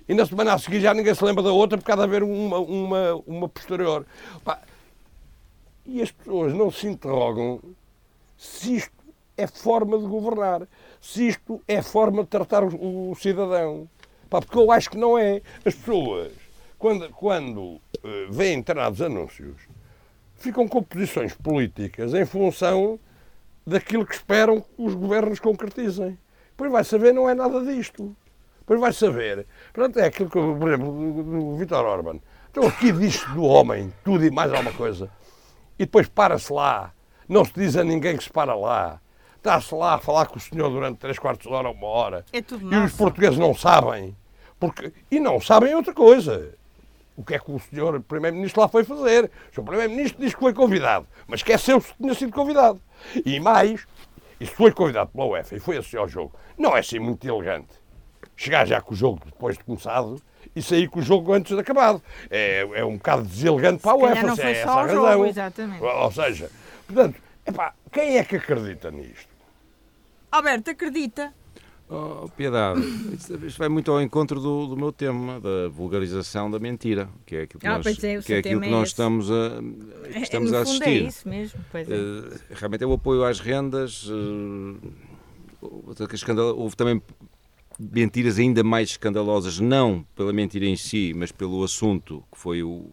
E na semana a seguir já ninguém se lembra da outra por causa de haver uma, uma, uma posterior. E as pessoas não se interrogam se isto é forma de governar, se isto é forma de tratar o, cidadão. Porque eu acho que não é. As pessoas, quando, quando uh, veem determinados anúncios, ficam com posições políticas em função daquilo que esperam que os governos concretizem. Depois vai saber, não é nada disto. Depois vai saber. Portanto, é aquilo que, por exemplo, o Vítor Orban. Então aqui diz do homem tudo e mais alguma coisa. E depois para-se lá. Não se diz a ninguém que se para lá. Está-se lá a falar com o senhor durante 3 quartos de hora ou uma hora. É tudo e os portugueses não sabem. Porque, e não sabem outra coisa. O que é que o senhor Primeiro-Ministro lá foi fazer? O senhor Primeiro-Ministro diz que foi convidado, mas esqueceu-se que tinha sido convidado. E mais, e se foi convidado pela UEFA e foi assim ao jogo, não é assim muito elegante. Chegar já com o jogo depois de começado e sair com o jogo antes de acabado. É, é um bocado deselegante para a UEFA, foi é essa a razão. Jogo, exatamente. Ou seja, portanto, epá, quem é que acredita nisto? Alberto, acredita? Oh, piedade, isto, vai muito ao encontro do, do, meu tema, da vulgarização da mentira, que é aquilo que ah, nós, é, que é aquilo que nós estamos a, estamos é, a assistir. É isso mesmo, pois é. Uh, realmente é o apoio às rendas, uh, houve também mentiras ainda mais escandalosas, não pela mentira em si, mas pelo assunto, que foi o,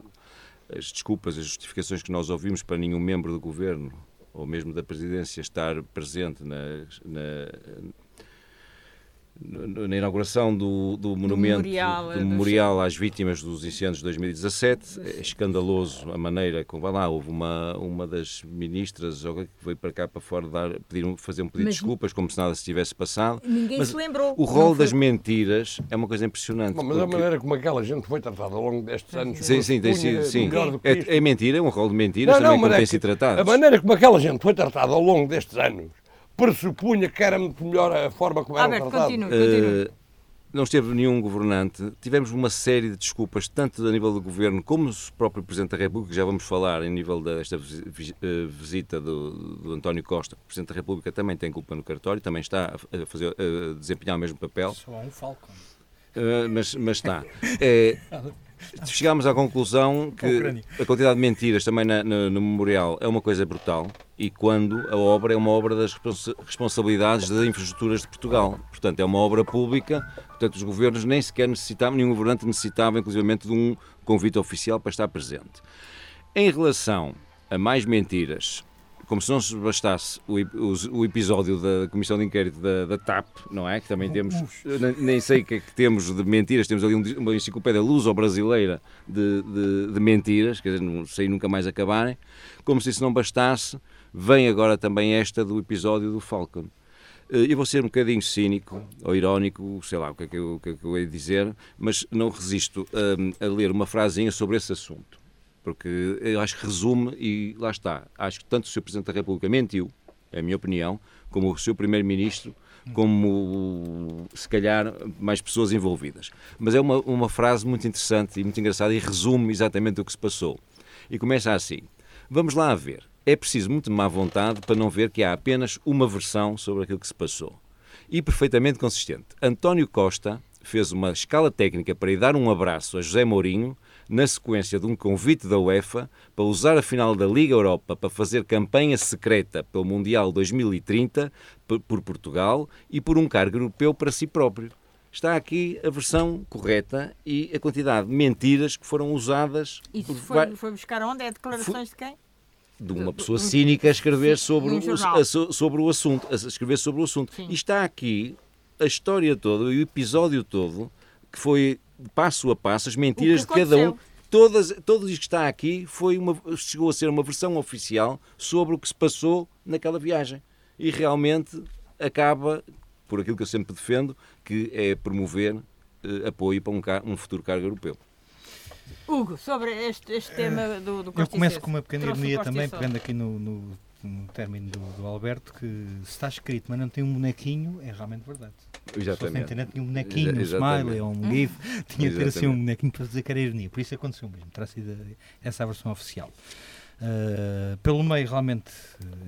as desculpas, as justificações que nós ouvimos para nenhum membro do governo ou mesmo da presidência estar presente na, na na inauguração do, do monumento, do memorial, do memorial às vítimas dos incêndios de 2017. É escandaloso a maneira como vai lá. Houve uma, uma das ministras que veio para cá para fora dar, pedir, fazer um pedido Mas, de desculpas, como se nada se tivesse passado. Ninguém Mas se lembrou. O rol das mentiras é uma coisa impressionante. Bom, mas porque... a maneira como aquela gente foi tratada ao longo destes anos. Sim, sim, tem sido. Sim. É, é, mentira, é um rol de mentiras não, também não, como tem é sido tratado. A maneira como aquela gente foi tratada ao longo destes anos pressupunha que era muito melhor a forma como era tratado. Continue, continue. Uh, não esteve nenhum governante. Tivemos uma série de desculpas, tanto a nível do governo como do próprio Presidente da República, já vamos falar em nível desta eh, visita do, do António Costa. O Presidente da República também tem culpa no cartório, também está a, fazer, a desempenhar o mesmo papel. Só um falcão. Uh, mas, mas está. É, chegámos à conclusão que a quantidade de mentiras também na, no, no, memorial é uma coisa brutal e quando a obra é uma obra das responsabilidades das infraestruturas de Portugal. Portanto, é uma obra pública, portanto, os governos nem sequer necessitavam, nenhum governante necessitava, inclusivamente, de um convite oficial para estar presente. Em relação a mais mentiras como se não se bastasse o, o, o, episódio da Comissão de Inquérito da, da, TAP, não é? Que também temos, nem sei o que é que temos de mentiras, temos ali uma enciclopédia luso-brasileira de, de, de, mentiras, quer dizer, não sei nunca mais acabarem. Como se isso não bastasse, vem agora também esta do episódio do Falcon. Eh, eu vou ser um bocadinho cínico ou irónico, sei lá o que é que eu, que é que eu ia dizer, mas não resisto a, a ler uma frasinha sobre esse assunto porque eu acho que resume e lá está. Acho que tanto o Sr. Presidente da República mentiu, é a minha opinião, como o Sr. Primeiro-Ministro, como se calhar mais pessoas envolvidas. Mas é uma, uma frase muito interessante e muito engraçada e resume exatamente o que se passou. E começa assim: Vamos lá ver. É preciso muito má vontade para não ver que há apenas uma versão sobre aquilo que se passou. E perfeitamente consistente. António Costa fez uma escala técnica para ir dar um abraço a José Mourinho na sequência de um convite da UEFA para usar a final da Liga Europa para fazer campanha secreta pelo Mundial 2030 por Portugal e por um cargo europeu para si próprio. Está aqui a versão correta e a quantidade de mentiras que foram usadas. Isso foi, foi buscar onde? É declarações de quem? de uma pessoa cínica a escrever sobre, o, sobre o assunto, a escrever sobre o assunto. Sim. E está aqui a história toda, o episódio todo, que foi passo a passo, as mentiras de cada um. todas, tudo isto que está aqui foi uma, chegou a ser uma versão oficial sobre o que se passou naquela viagem. E realmente acaba, por aquilo que eu sempre defendo, que é promover eh, apoio para um, um futuro cargo europeu. Hugo, sobre este, este tema do, do Eu começo com uma pequena ironia também, pegando aqui no, no, no término do, do, Alberto, que se está escrito, mas não tem um bonequinho, é realmente verdade. Exatamente. Se na internet tinha um bonequinho, um smiley ou um gif, tinha que ter assim um bonequinho para dizer que era ironia. Por isso aconteceu mesmo, terá sido essa a versão oficial. Uh, pelo meio, realmente,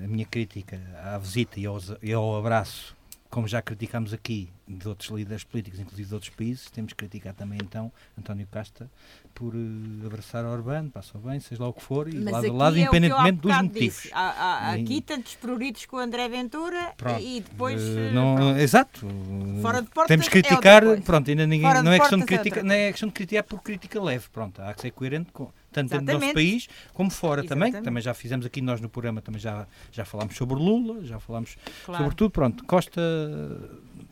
a minha crítica à visita e ao, e ao abraço como já criticámos aqui de outros líderes políticos, inclusive de outros países, temos que criticar também então António Casta por uh, abraçar Orbán, passou bem, seja lá o que for, e lado a lado, é independentemente dos motivos. Há, há, aqui tantos pruritos com o André Ventura pronto, e depois. Uh, não, exato. Fora de portas Temos que é criticar, é pronto, ainda ninguém. não é questão de crítica, não é questão de criticar por crítica leve, pronto, há que ser coerente com tanto dentro do nosso país como fora Exatamente. também. Também já fizemos aqui nós no programa, também já, já falámos sobre Lula, já falámos claro. sobre tudo. Pronto, Costa,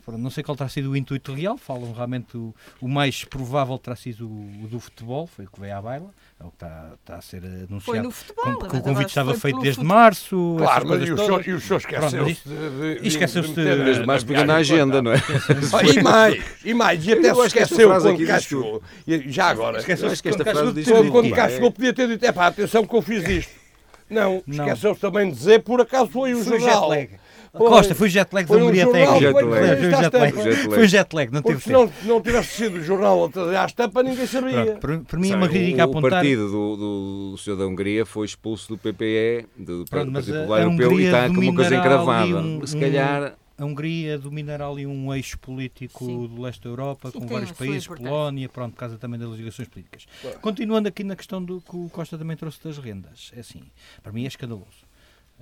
não sei qual terá sido o intuito real, falam realmente o, o mais provável terá sido o, o do futebol, foi o que veio à baila é o que está, está a ser anunciado. Foi no futebol. que o convite estava feito desde futebol. março. Claro, mas e o, senhor, e o senhor esqueceu-se de, de, esqueceu-se de, de, desde março pegou na agenda, não é? e mais, e mais, e até se esqueceu quando cá chegou. Já agora, esqueceu-se que esta frase Quando cá chegou podia ter dito, é pá, atenção que eu fiz isto. Não, esqueceu-se também de dizer, por acaso foi o jornal. Foi, Costa, foi jet lag da Hungria até aqui. Foi, foi jet lag, não teve Se não, não tivesse sido o jornal à estampa, ninguém sabia. Para mim é uma crítica a apontar. O partido do, do, do senhor da Hungria foi expulso do PPE, do Pronto, Partido Popular Europeu, e está com uma coisa encravada. Um, Se calhar a Hungria dominará ali um eixo político Sim. do leste da Europa, Sim, com vários países, Polónia, pronto, por causa também das ligações políticas. Continuando aqui na questão do que o Costa também trouxe das rendas, é assim, para mim é escandaloso.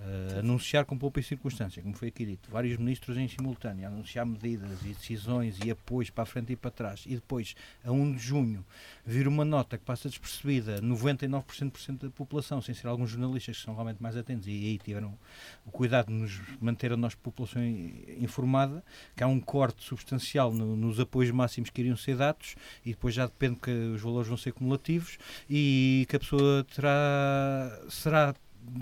Uh, anunciar com pouca circunstância, como foi aqui dito, vários ministros em simultâneo, anunciar medidas e decisões e apoios para a frente e para trás, e depois, a 1 de junho, vir uma nota que passa despercebida 99% da população, sem ser alguns jornalistas que são realmente mais atentos e aí tiveram o cuidado de nos manter a nossa população informada, que há um corte substancial no, nos apoios máximos que iriam ser dados e depois já depende que os valores vão ser cumulativos e que a pessoa terá, será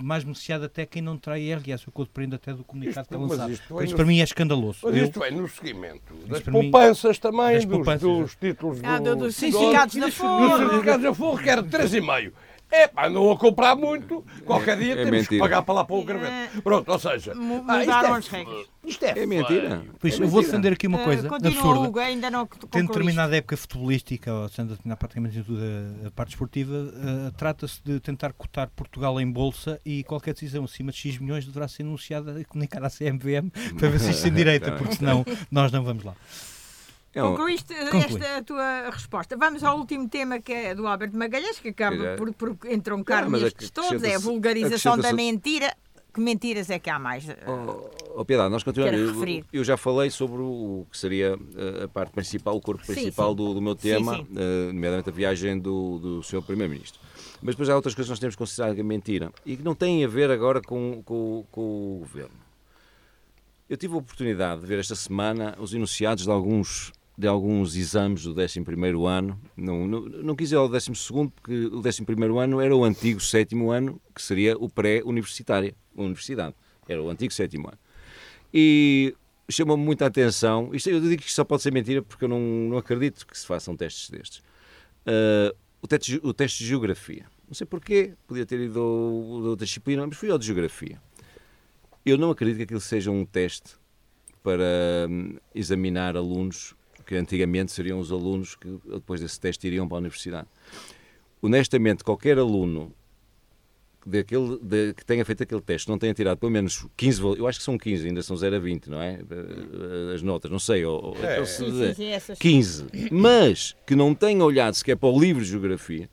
mais beneficiado até quem não trai IRS, o que eu depreendo até do comunicado isto, que é lançado. Isto, isto para mim é escandaloso. Mas isto eu, é no seguimento das poupanças mim, também, das dos, poupanças, dos, títulos ah, do, dos sindicatos da Forra. Dos sindicatos da Forra, que era 3,5. É pá, andam a comprar muito, qualquer dia é, temos que pagar para lá para o graveto. É. Pronto, ou seja, ah, isto, é, as regras. isto é, é mentira. Pois, é eu vou defender aqui uma coisa uh, absurda. Hugo, ainda não Tendo determinada época futebolística, ou sendo determinar praticamente tudo a, a parte esportiva, uh, trata-se de tentar cotar Portugal em bolsa e qualquer decisão acima de X milhões deverá ser anunciada e comunicada à CMVM para ver se isto tem direita, porque senão nós não vamos lá. É Concluíste esta tua resposta. Vamos ao último tema que é do Alberto Magalhães, que acaba é. por, por entroncar não, nestes todos, é a vulgarização da mentira. Que mentiras é que há mais? Oh, oh Piedade, nós continuamos. Eu, eu, já falei sobre o que seria eh, a parte principal, o corpo principal sim, sim. Do, do, meu tema, sim. Uh, nomeadamente a viagem do, do Sr. Primeiro-Ministro. Mas depois há outras coisas que nós temos que considerar que é mentira e que não têm a ver agora com, com, com o governo. Eu tive a oportunidade de ver esta semana os enunciados de alguns de alguns exames do 11 ano. Não, não, não quis ir ao 12 porque o 11 ano era o antigo sétimo ano, que seria o pré-universitário, universidade. Era o antigo sétimo ano. E chamou-me muita atenção. Isto, eu digo que só pode ser mentira porque eu não, não acredito que se façam testes destes. Uh, o, teste, o teste de geografia. Não sei porquê, podia ter ido a outra disciplina, mas fui ao de geografia. Eu não acredito que aquilo seja um teste para hum, examinar alunos que antigamente seriam os alunos que depois desse teste iriam para a universidade. Honestamente, qualquer aluno daquele, de, que tenha feito aquele teste não tenha tirado pelo menos 15, eu acho que são 15, ainda são 0 a 20, não é? As notas, não sei, ou, é. sim, sim, sim, 15, mas que não tenha olhado sequer para o livro de geografia,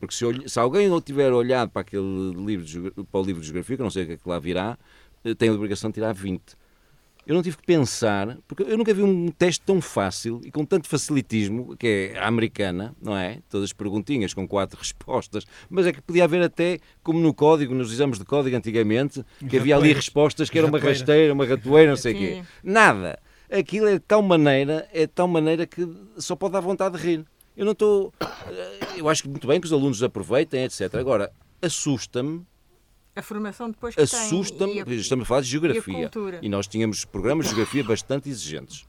porque se, se alguém não tiver olhado para aquele livro de, para o livro de geografia, que eu não sei o que é que lá virá, eh, tem a obrigação de tirar 20 eu não tive que pensar, porque eu nunca vi um teste tão fácil e com tanto facilitismo, que é a americana, não é? Todas as perguntinhas com quatro respostas, mas é que podia haver até, como no código, nos exames de código antigamente, que havia ali respostas que era uma rasteira, uma ratoeira, não sei o quê. Nada. Aquilo é de tal maneira, é de tal maneira que só pode dar vontade de rir. Eu não estou. Eu acho que muito bem que os alunos aproveitem, etc. Agora, assusta-me a formação depois que Assusta-me, estamos a falar de geografia. E, e, nós tínhamos programas de geografia bastante exigentes.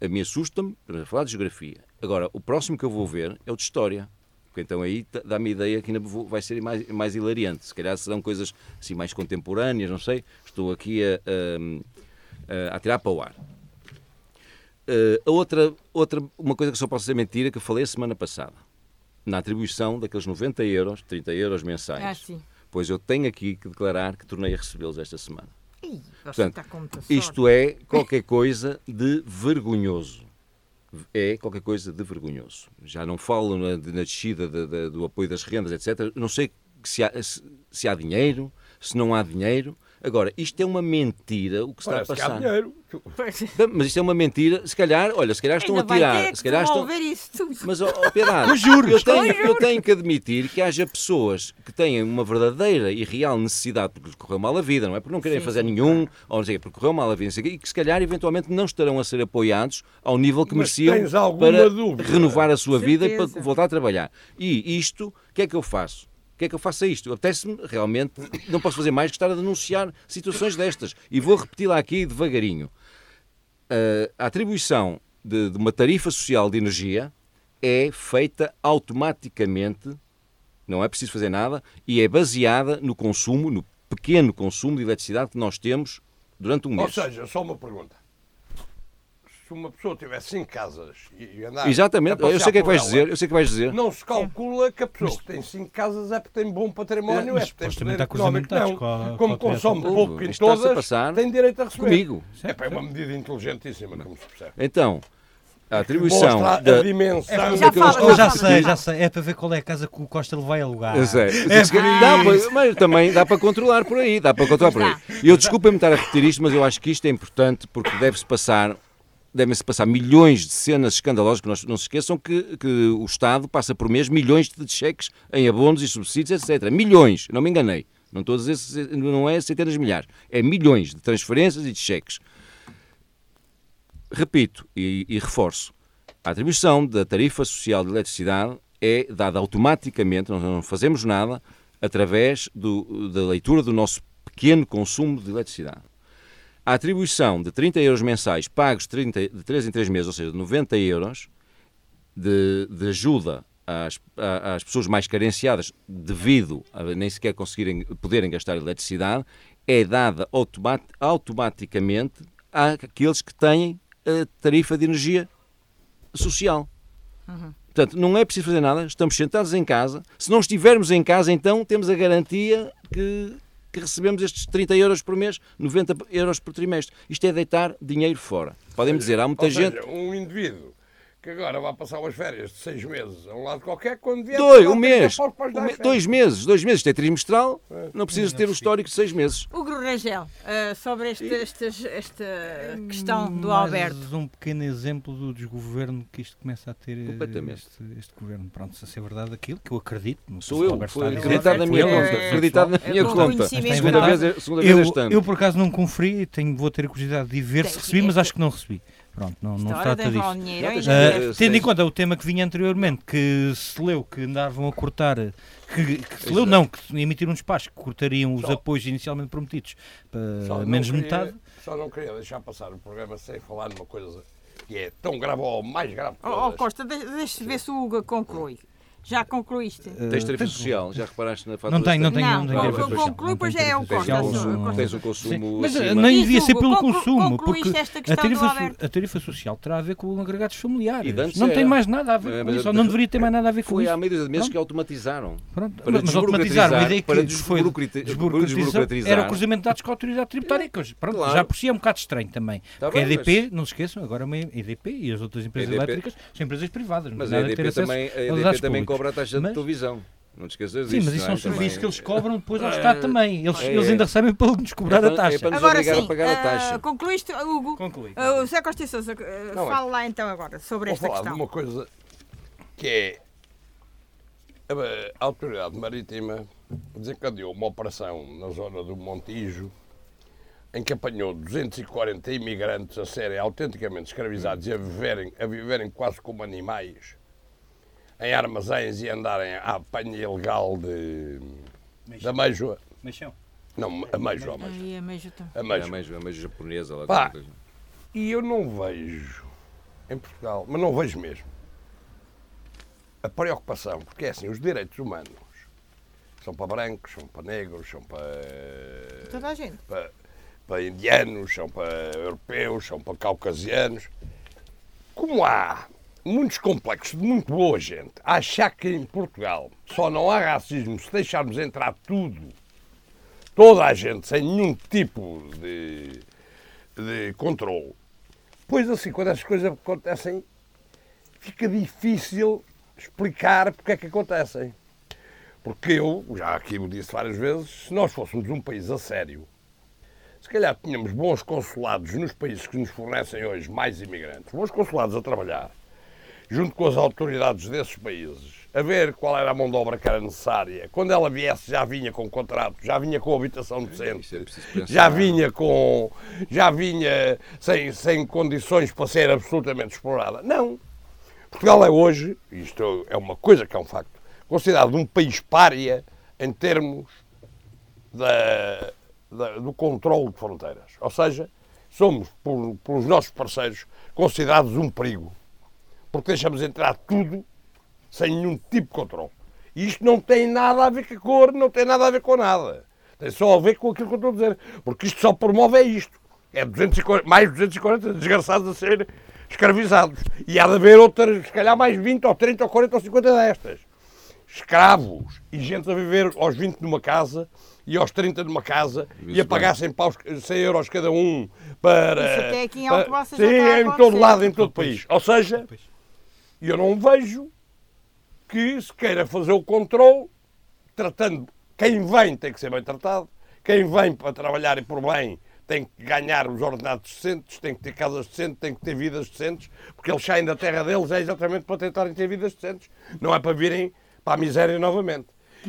A mim assusta-me para falar de geografia. Agora, o próximo que eu vou ver é o de história. Porque então aí dá-me a ideia que ainda vai ser mais, mais hilariante. Se calhar serão coisas assim mais contemporâneas, não sei. Estou aqui a, a, a, a tirar para o ar. Uh, a outra, outra, uma coisa que só posso ser mentira, que eu falei a semana passada, na atribuição daqueles 90 euros, 30 euros mensais. Ah, Pois eu tenho aqui que declarar que tornei a recebê-los esta semana. Ih, Portanto, isto é qualquer coisa de vergonhoso. É qualquer coisa de vergonhoso. Já não falo na, na descida de, de, do apoio das rendas, etc. Não sei se há, se, se há dinheiro, se não há dinheiro. Agora, isto é uma mentira o que está Parece a passar. Que há dinheiro. Mas isto é uma mentira. Se calhar, olha, se calhar estão Ainda a tirar. Ter se calhar estão... isso tudo. Mas, oh, oh Piedade, eu, juro, eu, tenho, eu tenho que admitir que haja pessoas que têm uma verdadeira e real necessidade, porque lhes correu mal a vida, não é? Porque não querem sim, fazer nenhum, ou não sei, porque correu mal a vida, e que se calhar eventualmente não estarão a ser apoiados ao nível que Mas mereciam para dúvida? renovar a sua vida e para voltar a trabalhar. E isto, o que é que eu faço? Que é que eu faço a isto? Apetece-me realmente, não posso fazer mais que estar a denunciar situações destas. E vou repeti-la aqui devagarinho. Uh, a atribuição de, de uma tarifa social de energia é feita automaticamente, não é preciso fazer nada, e é baseada no consumo, no pequeno consumo de eletricidade que nós temos durante um mês. Ou seja, só uma pergunta se uma pessoa tiver cinco casas e andar. Exatamente, eu sei o que é que vais dizer, eu sei que vais dizer. Não se calcula que a pessoa que tem cinco casas é porque tem bom património, é, é porque tem poder económico. Não, com como consome pouco em todas, passar tem direito a receber. Comigo. É, é uma medida inteligentíssima, como se percebe. Então, a atribuição da a dimensão é, já, fala, já, já sei, já sei. É para ver qual é a casa que o Costa ele vai alugar. É, é dá, mas também dá para controlar por aí, dá para controlar por aí. Eu desculpa-me estar a repetir isto, mas eu acho que isto é importante porque deve-se passar devem-se passar milhões de cenas escandalosas, que não, não se esqueçam que, que, o Estado passa por mês milhões de cheques em abonos e subsídios, etc. Milhões, não me enganei. Não estou a dizer, não é centenas de milhares, é milhões de transferências e de cheques. Repito e, e reforço, a atribuição da tarifa social de eletricidade é dada automaticamente, nós não fazemos nada, através do, da leitura do nosso pequeno consumo de eletricidade. A atribuição de 30 euros mensais pagos 30, de 3 em 3 meses, ou seja, de 90 euros de, de ajuda às, às, pessoas mais carenciadas devido a nem sequer conseguirem poderem gastar eletricidade, é dada automat, automaticamente àqueles que têm a tarifa de energia social. Uhum. Portanto, não é preciso fazer nada, estamos sentados em casa. Se não estivermos em casa, então temos a garantia que que recebemos estes 30 euros por mês, 90 euros por trimestre. Isto é deitar dinheiro fora. Podem dizer, há muita Ou gente. Seja, um indivíduo que agora vai passar umas férias de seis meses a um lado qualquer, quando vier... Dois, um mês, um me, dois meses, dois meses, isto é trimestral, é. não precisa ter o histórico de seis meses. O Rangel, uh, sobre este, esta, esta questão do Alberto. Mais um pequeno exemplo do desgoverno que isto começa a ter eh, este, este, governo. Pronto, se é verdade aquilo que eu acredito. Sou eu, foi acreditado na minha conta. Acreditado na minha conta. Segunda vez, segunda vez este ano. Eu por acaso não conferi, tenho, vou ter a curiosidade de ver se recebi, mas acho que não recebi. Pronto, não, não se trata disso. Uh, tendo em conta o tema que vinha anteriormente, que se leu que andavam a cortar, que, que se leu não, que emitiram um despacho que cortariam os só, apoios inicialmente prometidos para menos queria, metade. Só não queria deixar passar o programa sem falar numa coisa que é tão grave ou mais grave. Oh, oh Costa, deixa ver se o Hugo conclui. Já concluíste? Uh, tens tarifa social? Já reparaste na fatura? Não tenho, não tenho. Não, não, não, não conclui, pois é o Costa. Tens um consumo Mas nem devia ser pelo consumo, porque a tarifa, a tarifa social terá a ver com agregados familiares. Não tem mais nada a ver é, com isso, não deveria ter mais nada a ver com isso. Foi há meio de meses que automatizaram. Mas automatizaram, a ideia que foi desburocratizar era o cruzamento de dados com a autoridade tributária, que já por si é um bocado estranho também. Tá porque a EDP, não se esqueçam, agora a EDP e as outras empresas elétricas são empresas privadas. Mas a EDP também cobra a taxa de televisão. Não te esqueças disso. Sim, mas isso é um serviço que eles cobram depois ao Estado também. Eles, é, eles ainda recebem para nos cobrar é, a taxa. É para nos agora sim, a pagar a taxa. Uh, concluíste, Hugo? Conclui. Uh, o Zé Costa Sousa, uh, não, fala lá então agora sobre esta falar questão. de uma coisa que é a Autoridade Marítima desencadeou uma operação na zona do Montijo em que apanhou 240 imigrantes a serem autenticamente escravizados e a viverem, a viverem quase como animais em armazéns e andarem à apanha ilegal de, da meijoa. Meixão? Não, a meijoa. A meijoa. A meijoa, a meijoa, a meijoa japonesa. Lá Pá, e eu não vejo em Portugal, mas não vejo mesmo, a preocupação, porque é assim, os direitos humanos são para brancos, são para negros, são para. Toda a gente. Para, para indianos, são para europeus, são para caucasianos. Como há muitos complexos de muito boa gente, achar que em Portugal só não há racismo se deixarmos entrar tudo, toda a gente, sem nenhum tipo de, de controle, pois assim, quando as coisas acontecem, fica difícil explicar porque é que acontecem. Porque eu, já aqui o disse várias vezes, se nós fôssemos um país a sério, se calhar tínhamos bons consulados nos países que nos fornecem hoje mais imigrantes, bons consulados a trabalhar, junto com as autoridades desses países, a ver qual era a mão de obra que era necessária. Quando ela viesse, já vinha com contrato, já vinha com habitação decente, é já vinha com. já vinha sem, sem condições para ser absolutamente explorada. Não. Portugal é hoje, isto é uma coisa que é um facto, considerado um país pária em termos da, da, do controle de fronteiras. Ou seja, somos, por, pelos nossos parceiros, considerados um perigo. Porque deixamos entrar tudo sem nenhum tipo de controle. E isto não tem nada a ver com a cor, não tem nada a ver com nada. Tem só a ver com aquilo que eu estou a dizer. Porque isto só promove é isto. É 240, mais 240 desgraçados a ser escravizados. E há de haver outras, se calhar mais 20 ou 30 ou 40 ou 50 destas escravos e gente a viver aos 20 numa casa e aos 30 numa casa Isso e a pagar 100, paus, 100 euros cada um para. Isso até aqui em Alto Sim, em todo lado, em todo o país. Ou seja, eu não vejo que se queira fazer o controle tratando. Quem vem tem que ser bem tratado, quem vem para trabalhar e por bem tem que ganhar os ordenados decentes, tem que ter casas decentes, tem que ter vidas decentes, porque eles saem da terra deles é exatamente para tentarem ter vidas decentes, não é para virem para a miséria novamente.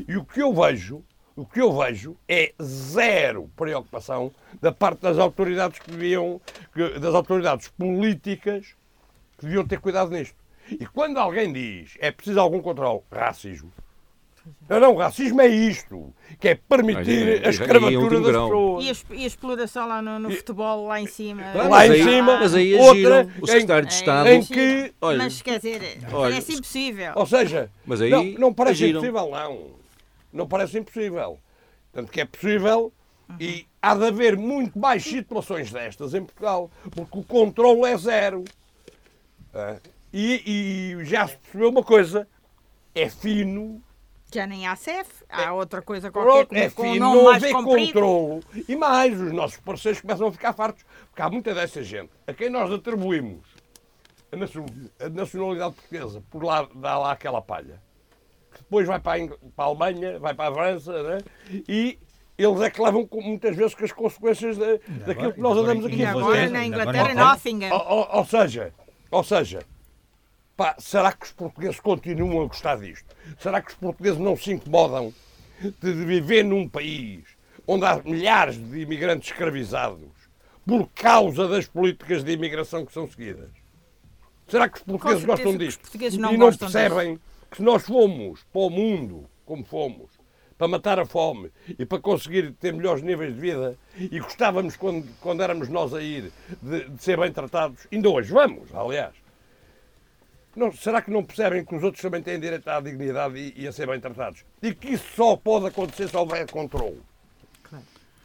E o que eu vejo, o que eu vejo é zero preocupação da parte das autoridades que deviam, das autoridades políticas que deviam ter cuidado nisto. E quando alguém diz é preciso algum controle, racismo. Não, não, racismo é isto, que é permitir a escravatura das pessoas. E a, e a, exploração lá no, no futebol, lá em cima. lá em cima, mas aí outra, o secretário de Estado... Em que, olha, mas quer dizer, olha, parece impossível. Ou seja, mas aí não, não parece agiram. impossível, não. Não parece impossível. Tanto que é possível uhum. e há de haver muito mais situações destas em Portugal, porque o controle é zero. É. E, e já se percebeu uma coisa, é fino já nem há CEF, há é, outra coisa qualquer com, é, com nome mais controle. E mais, os nossos parceiros começam a ficar fartos, porque há muita dessa gente a quem nós atribuímos a nacionalidade portuguesa, por lá dá lá aquela palha, que depois vai para a, para a Alemanha, vai para a França, né? e eles é que levam muitas vezes com as consequências de, daquilo que nós andamos aqui a fazer. Agora na Inglaterra, Nottingham. Ou, ou, ou seja, ou seja, Pá, será que os portugueses continuam a gostar disto? Será que os portugueses não se incomodam de viver num país onde há milhares de imigrantes escravizados por causa das políticas de imigração que são seguidas? Será que os portugueses gostam disto? Portugueses não e não percebem disso. que se nós fomos para o mundo como fomos, para matar a fome e para conseguir ter melhores níveis de vida e gostávamos quando, quando éramos nós a ir de, de ser bem tratados, ainda hoje vamos, aliás. Não, será que não percebem que os outros também têm direito à dignidade e, e a ser bem tratados? E que isso só pode acontecer se houver controle.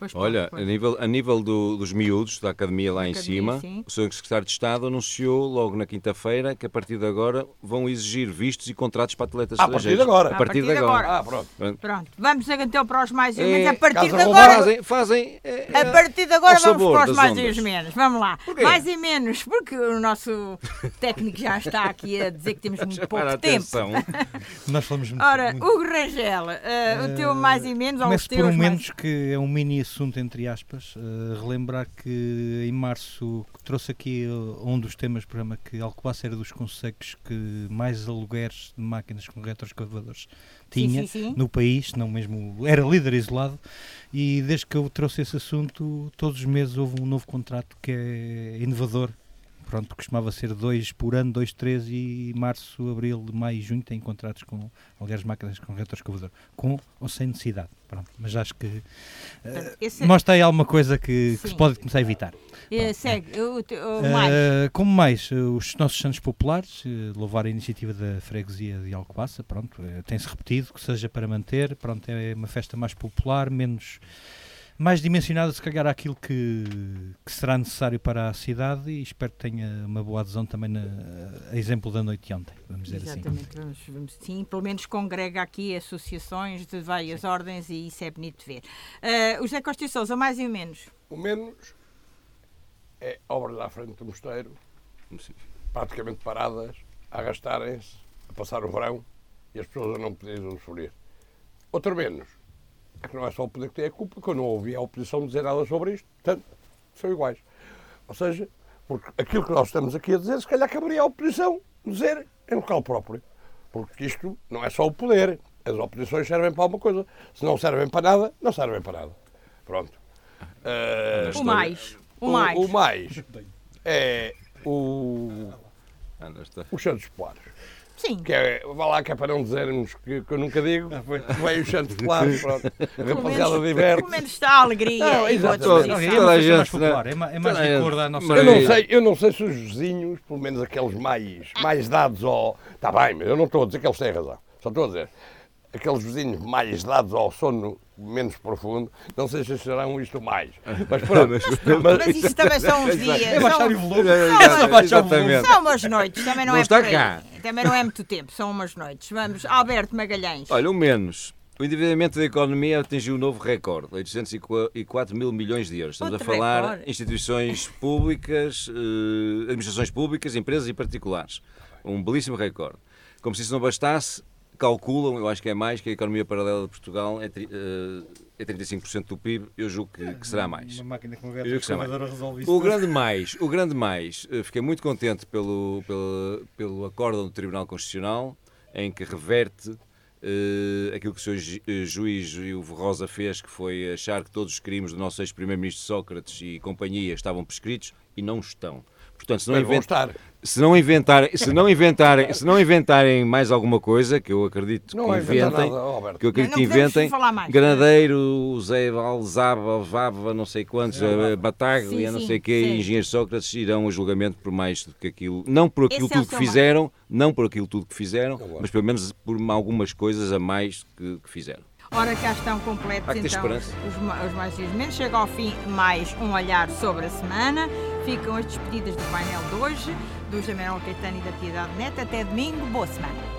Pois Olha, pois. a nível, a nível do, dos miúdos da academia lá academia, em cima, sim. o Sr. Secretário de Estado anunciou logo na quinta-feira que a partir de agora vão exigir vistos e contratos para atletas a estrangeiros. A partir de agora. A partir, de agora. Ah, pronto. pronto. pronto. Vamos então para os mais e menos. É, a partir de agora. Fazem. fazem é, a partir de agora vamos para os mais ondas. e menos. Vamos lá. Mais e menos, porque o nosso técnico já está aqui a dizer que temos muito pouco tempo. Nós falamos muito. Ora, Hugo Rangel, uh, o teu mais e menos, por um menos, que é um mini assunto entre aspas Uh, relembrar que em março trouxe aqui uh, um dos temas do programa que Alcobaça era dos conselhos que mais alugueres de máquinas com retroescavadores tinha sim, sim, sim. no país, não mesmo era líder isolado e desde que eu trouxe esse assunto todos os meses houve um novo contrato que é inovador pronto, costumava ser dois por ano, dois, três e março, abril, maio e junho têm contratos com, aliás, máquinas com retor escovador, com ou sem necessidade. Pronto, mas acho que uh, Esse... mostra aí alguma coisa que, que, se pode começar a evitar. Uh, segue, o, o mais. Uh, como mais, os nossos santos populares, louvar a iniciativa da freguesia de Alcobaça, pronto, tem-se repetido que seja para manter, pronto, é uma festa mais popular, menos mais dimensionada, se calhar, àquilo que, que, será necessário para a cidade e espero que tenha uma boa adesão também na, a exemplo da noite de ontem, vamos dizer assim. Exatamente, assim. Vamos, vamos, sim, pelo menos congrega aqui associações de várias sim. ordens e isso é bonito de ver. Uh, o José Costa e Sousa, mais e o menos? O menos é obras à frente do mosteiro, praticamente paradas, a arrastarem-se, a passar o verão e as pessoas a não poderem usufruir. Outro menos é que não é só o poder que tem a culpa, que eu não ouvi a oposição dizer nada sobre isto, portanto, são iguais. Ou seja, porque aquilo que nós estamos aqui a dizer, se calhar caberia a oposição dizer em local próprio. Porque isto não é só o poder, as oposições servem para alguma coisa. Se não servem para nada, não servem para nada. Pronto. Uh, o mais. O, o, mais. O mais é o, os Santos Polares. Sim. Que é, vá lá que é para não dizermos que, que eu nunca digo, ah, vem os Santos Polares, pronto. Rapaziada diverte. Pelo menos está a alegria. Não, exatamente. Não, é mais, mais popular, é mais, é mais de acordo à nossa eu não, sei, eu não sei se os vizinhos, pelo menos aqueles mais, mais dados ao. Está bem, mas eu não estou a dizer que eles têm razão. Só estou a dizer aqueles vizinhos mais dados ao sono menos profundo, não sei se acharão isto mais. Mas pronto. mas, mas, mas isso também são uns dias. É baixar o volume. São umas noites, também não, não é está cá. Também não é muito tempo, são umas noites. Vamos, Alberto Magalhães. Olha, o menos. O endividamento da economia atingiu um novo recorde, 804 mil milhões de euros. Estamos Outro a falar recorde. instituições públicas, eh, administrações públicas, empresas e particulares. Um belíssimo recorde. Como se isso não bastasse, calculam, eu acho que é mais, que a economia paralela de Portugal é, uh, é 35% do PIB, eu julgo que, que será mais. Uma máquina com eu que resolve isso. O grande mais, o grande mais, fiquei muito contente pelo, pelo, pelo acórdão do Tribunal Constitucional, em que reverte uh, aquilo que o Sr. Juiz Ivo Rosa fez, que foi achar que todos os crimes do nosso ex-primeiro-ministro Sócrates e companhia estavam prescritos, e não estão. Portanto, se não, invent... se não inventarem, se não inventarem, se não inventarem mais alguma coisa, que eu acredito não que inventem, nada, que eu acredito que inventem, granadeiro, Zé Alzava, Vava, não sei quantos, é, Batago sim, e não sei quê, engenheiros Sócrates irão a julgamento por mais do que aquilo, não por aquilo Esse é tudo é que fizeram, não por aquilo tudo que fizeram, mas pelo menos por algumas coisas a mais que, que fizeram. Ora, cá estão completos então os, os mais os menos. Chega ao fim mais um olhar sobre a semana. Ficam as despedidas do painel de hoje, do José Caetano e da Piedade Neta. Até domingo. Boa semana.